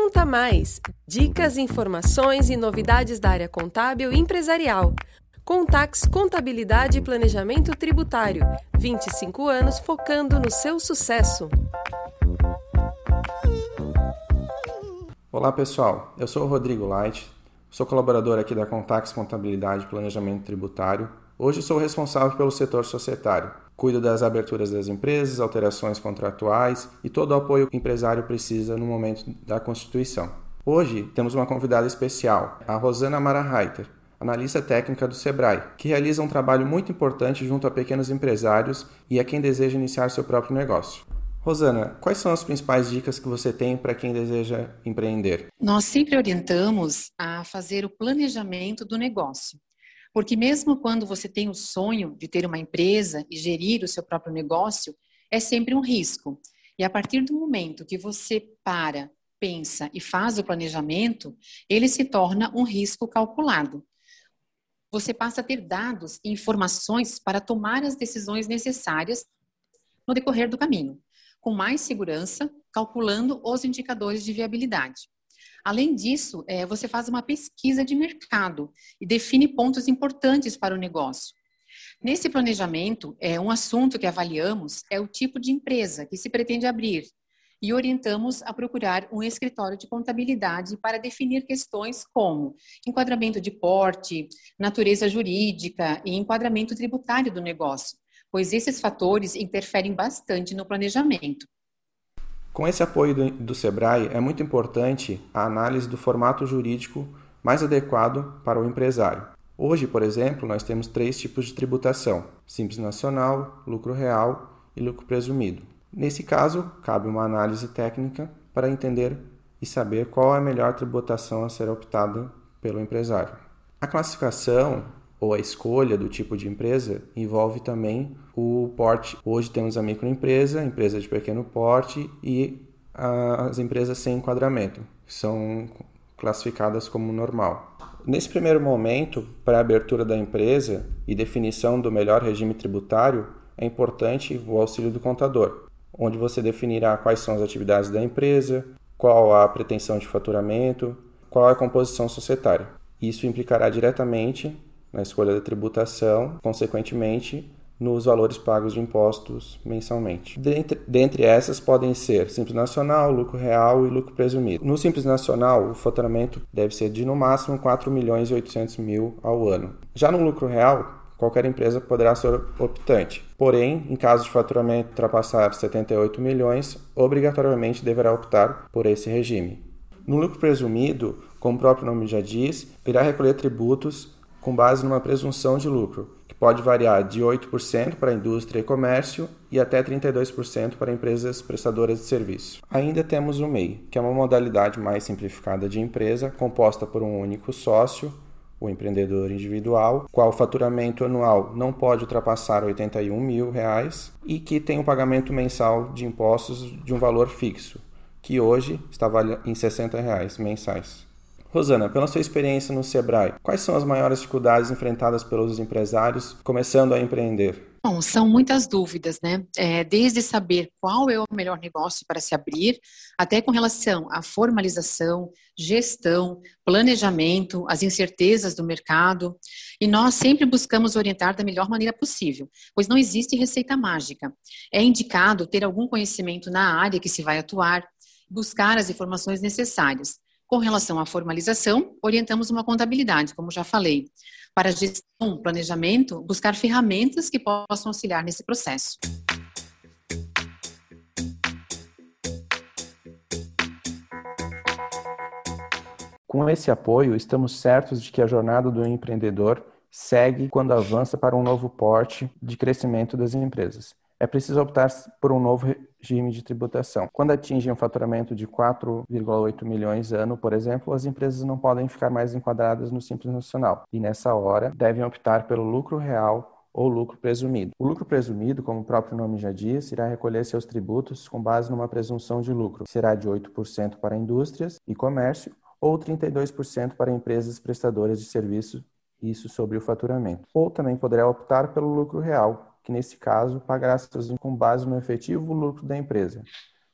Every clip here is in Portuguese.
Conta Mais! Dicas, informações e novidades da área contábil e empresarial. Contax Contabilidade e Planejamento Tributário. 25 anos focando no seu sucesso. Olá pessoal, eu sou o Rodrigo Light, sou colaborador aqui da Contax Contabilidade e Planejamento Tributário. Hoje sou responsável pelo setor societário. Cuido das aberturas das empresas, alterações contratuais e todo o apoio que o empresário precisa no momento da constituição. Hoje temos uma convidada especial, a Rosana Mara Reiter, analista técnica do Sebrae, que realiza um trabalho muito importante junto a pequenos empresários e a quem deseja iniciar seu próprio negócio. Rosana, quais são as principais dicas que você tem para quem deseja empreender? Nós sempre orientamos a fazer o planejamento do negócio. Porque mesmo quando você tem o sonho de ter uma empresa e gerir o seu próprio negócio, é sempre um risco. E a partir do momento que você para, pensa e faz o planejamento, ele se torna um risco calculado. Você passa a ter dados e informações para tomar as decisões necessárias no decorrer do caminho, com mais segurança, calculando os indicadores de viabilidade. Além disso, é, você faz uma pesquisa de mercado e define pontos importantes para o negócio. Nesse planejamento, é, um assunto que avaliamos é o tipo de empresa que se pretende abrir e orientamos a procurar um escritório de contabilidade para definir questões como enquadramento de porte, natureza jurídica e enquadramento tributário do negócio, pois esses fatores interferem bastante no planejamento. Com esse apoio do, do Sebrae, é muito importante a análise do formato jurídico mais adequado para o empresário. Hoje, por exemplo, nós temos três tipos de tributação: Simples Nacional, Lucro Real e Lucro Presumido. Nesse caso, cabe uma análise técnica para entender e saber qual é a melhor tributação a ser optada pelo empresário. A classificação ou a escolha do tipo de empresa envolve também o porte. Hoje temos a microempresa, empresa de pequeno porte e as empresas sem enquadramento, que são classificadas como normal. Nesse primeiro momento, para a abertura da empresa e definição do melhor regime tributário, é importante o auxílio do contador, onde você definirá quais são as atividades da empresa, qual a pretensão de faturamento, qual a composição societária. Isso implicará diretamente na escolha da tributação, consequentemente, nos valores pagos de impostos mensalmente. Dentre, dentre, essas podem ser Simples Nacional, lucro real e lucro presumido. No Simples Nacional, o faturamento deve ser de no máximo 4 milhões e 800 mil ao ano. Já no lucro real, qualquer empresa poderá ser optante. Porém, em caso de faturamento ultrapassar 78 milhões, obrigatoriamente deverá optar por esse regime. No lucro presumido, como o próprio nome já diz, irá recolher tributos com base numa presunção de lucro, que pode variar de 8% para a indústria e comércio e até 32% para empresas prestadoras de serviço. Ainda temos o MEI, que é uma modalidade mais simplificada de empresa, composta por um único sócio, o empreendedor individual, qual faturamento anual não pode ultrapassar 81 mil reais e que tem um pagamento mensal de impostos de um valor fixo, que hoje está em 60 reais mensais. Rosana, pela sua experiência no Sebrae, quais são as maiores dificuldades enfrentadas pelos empresários começando a empreender? Bom, são muitas dúvidas, né? É, desde saber qual é o melhor negócio para se abrir, até com relação à formalização, gestão, planejamento, as incertezas do mercado. E nós sempre buscamos orientar da melhor maneira possível, pois não existe receita mágica. É indicado ter algum conhecimento na área que se vai atuar, buscar as informações necessárias. Com relação à formalização, orientamos uma contabilidade, como já falei. Para gestão, planejamento, buscar ferramentas que possam auxiliar nesse processo. Com esse apoio, estamos certos de que a jornada do empreendedor segue quando avança para um novo porte de crescimento das empresas é preciso optar por um novo regime de tributação. Quando atingem um faturamento de 4,8 milhões ano, por exemplo, as empresas não podem ficar mais enquadradas no Simples Nacional e, nessa hora, devem optar pelo lucro real ou lucro presumido. O lucro presumido, como o próprio nome já diz, irá recolher seus tributos com base numa presunção de lucro. Será de 8% para indústrias e comércio ou 32% para empresas prestadoras de serviço, isso sobre o faturamento. Ou também poderá optar pelo lucro real, que nesse caso pagará seus com base no efetivo lucro da empresa.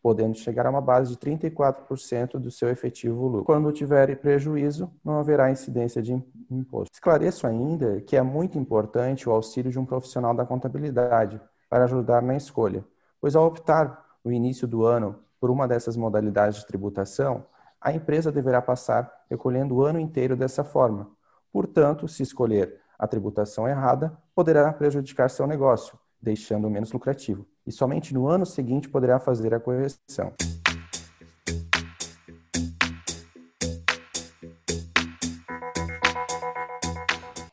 podendo chegar a uma base de 34% do seu efetivo lucro. Quando tiver prejuízo, não haverá incidência de imposto. Esclareço ainda que é muito importante o auxílio de um profissional da contabilidade para ajudar na escolha, pois ao optar no início do ano por uma dessas modalidades de tributação, a empresa deverá passar recolhendo o ano inteiro dessa forma. Portanto, se escolher a tributação errada, poderá prejudicar seu negócio, deixando menos lucrativo. E somente no ano seguinte poderá fazer a correção.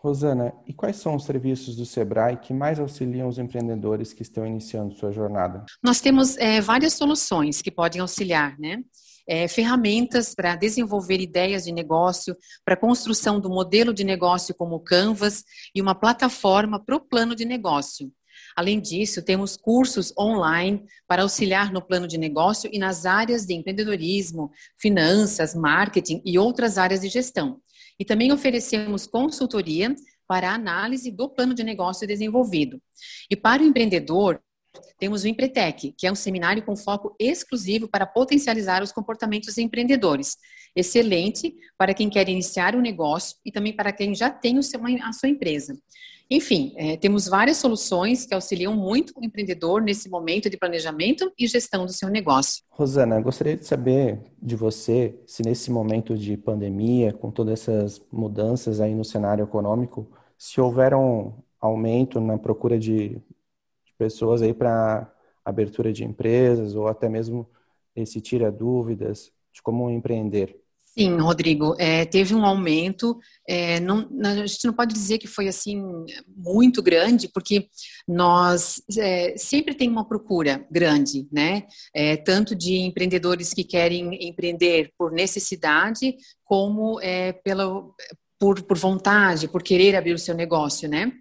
Rosana, e quais são os serviços do Sebrae que mais auxiliam os empreendedores que estão iniciando sua jornada? Nós temos é, várias soluções que podem auxiliar, né? É, ferramentas para desenvolver ideias de negócio, para construção do modelo de negócio como Canvas e uma plataforma para o plano de negócio. Além disso, temos cursos online para auxiliar no plano de negócio e nas áreas de empreendedorismo, finanças, marketing e outras áreas de gestão. E também oferecemos consultoria para análise do plano de negócio desenvolvido. E para o empreendedor, temos o Empretec, que é um seminário com foco exclusivo para potencializar os comportamentos empreendedores. Excelente para quem quer iniciar um negócio e também para quem já tem a sua empresa. Enfim, é, temos várias soluções que auxiliam muito o empreendedor nesse momento de planejamento e gestão do seu negócio. Rosana, gostaria de saber de você se nesse momento de pandemia, com todas essas mudanças aí no cenário econômico, se houver um aumento na procura de, de pessoas aí para abertura de empresas ou até mesmo esse tira dúvidas de como empreender. Sim, Rodrigo, é, teve um aumento, é, não, a gente não pode dizer que foi assim muito grande, porque nós é, sempre tem uma procura grande, né? É, tanto de empreendedores que querem empreender por necessidade, como é, pela, por, por vontade, por querer abrir o seu negócio, né?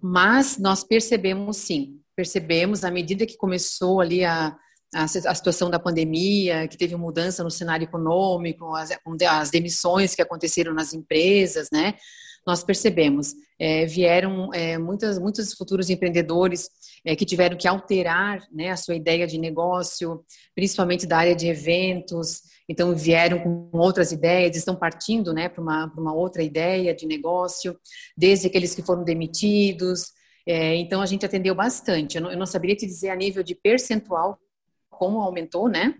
Mas nós percebemos sim, percebemos à medida que começou ali a a, situação da pandemia, que teve mudança no cenário econômico, as, as demissões que aconteceram nas empresas, né? Nós percebemos, é, vieram é, muitas, muitos futuros empreendedores é, que tiveram que alterar né, a sua ideia de negócio, principalmente da área de eventos, então vieram com outras ideias, estão partindo né, para uma, uma outra ideia de negócio, desde aqueles que foram demitidos, é, então a gente atendeu bastante. Eu não, eu não, saberia te dizer a nível de percentual como aumentou, né?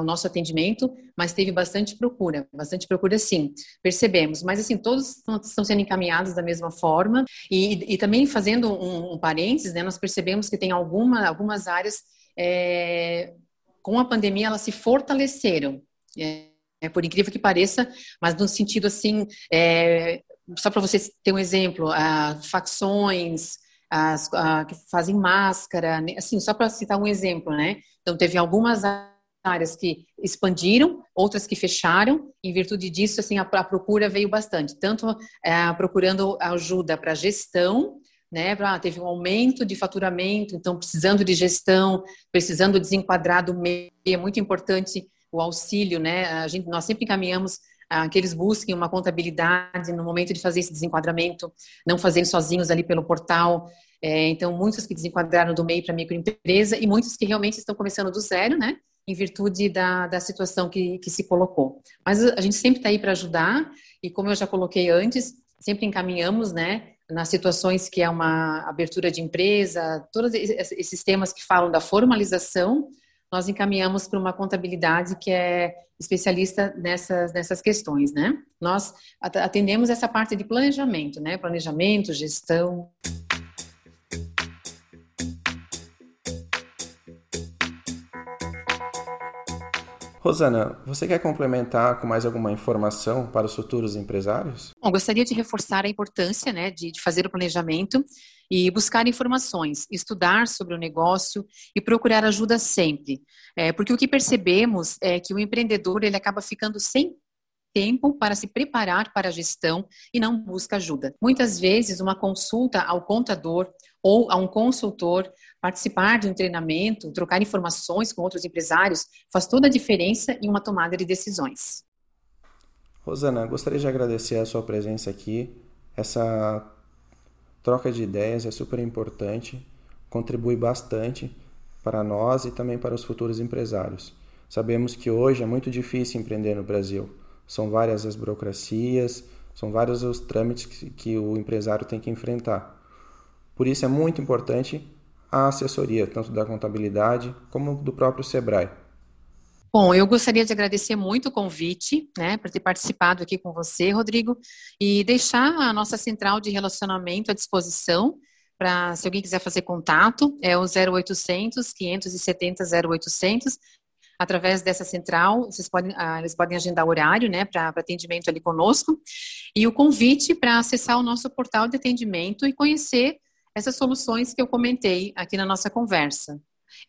o nosso atendimento, mas teve bastante procura, bastante procura sim, percebemos. Mas assim, todos estão sendo encaminhados da mesma forma e, e também fazendo um, um, parênteses, né, nós percebemos que tem alguma, algumas áreas é, com a pandemia elas se fortaleceram, é, é, por incrível que pareça, mas no sentido assim, é, só para vocês ter um exemplo, facções, as, a, que fazem máscara, né, assim, só para citar um exemplo, né? Então, teve algumas áreas que expandiram, outras que fecharam. Em virtude disso, assim, a, a procura veio bastante, tanto é, procurando ajuda para gestão, né? Pra, ah, teve um aumento de faturamento, então precisando de gestão, precisando desenquadrar do meio, é muito importante o auxílio, né? A gente, nós sempre encaminhamos ah, que eles busquem uma contabilidade no momento de fazer esse desenquadramento, não fazendo sozinhos ali pelo portal. É, então, muitos que desenquadraram do MEI para microempresa e muitos que realmente estão começando do zero, né? Em virtude da, da situação que, que se colocou. Mas a gente sempre está aí para ajudar e, como eu já coloquei antes, sempre encaminhamos, né? Nas situações que é uma abertura de empresa, todos esses temas que falam da formalização, nós encaminhamos para uma contabilidade que é especialista nessas, nessas questões, né? Nós atendemos essa parte de planejamento, né? Planejamento, gestão. Rosana, você quer complementar com mais alguma informação para os futuros empresários? Bom, gostaria de reforçar a importância né, de, de fazer o planejamento e buscar informações, estudar sobre o negócio e procurar ajuda sempre. É, porque o que percebemos é que o empreendedor ele acaba ficando sem tempo para se preparar para a gestão e não busca ajuda. Muitas vezes, uma consulta ao contador ou a um consultor, participar de um treinamento, trocar informações com outros empresários, faz toda a diferença em uma tomada de decisões. Rosana, gostaria de agradecer a sua presença aqui. Essa troca de ideias é super importante, contribui bastante para nós e também para os futuros empresários. Sabemos que hoje é muito difícil empreender no Brasil. São várias as burocracias, são vários os trâmites que, o empresário tem que enfrentar. Por isso é muito importante a assessoria, tanto da contabilidade como do próprio Sebrae. Bom, eu gostaria de agradecer muito o convite, né, por ter participado aqui com você, Rodrigo, e deixar a nossa central de relacionamento à disposição para se alguém quiser fazer contato, é o 0800 570 0800. Através dessa central, vocês podem, ah, eles podem agendar horário, né, para atendimento ali conosco, e o convite para acessar o nosso portal de atendimento e conhecer essas soluções que eu comentei aqui na nossa conversa.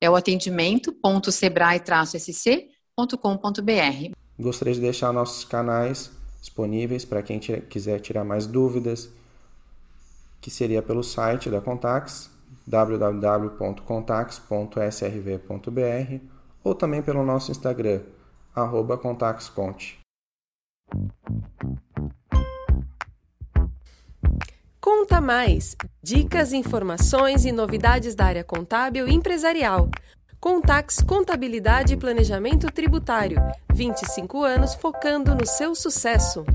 É o atendimento.sebrae-sc www.contax.com.br. Gostaria de deixar nossos canais disponíveis para quem quiser tirar mais dúvidas, que seria pelo site da Contax, www.contax.srv.br ou também pelo nosso Instagram, arroba contaxconte. Conta mais! Dicas, informações e novidades da área contábil e empresarial. Contax Contabilidade e Planejamento Tributário. 25 anos focando no seu sucesso.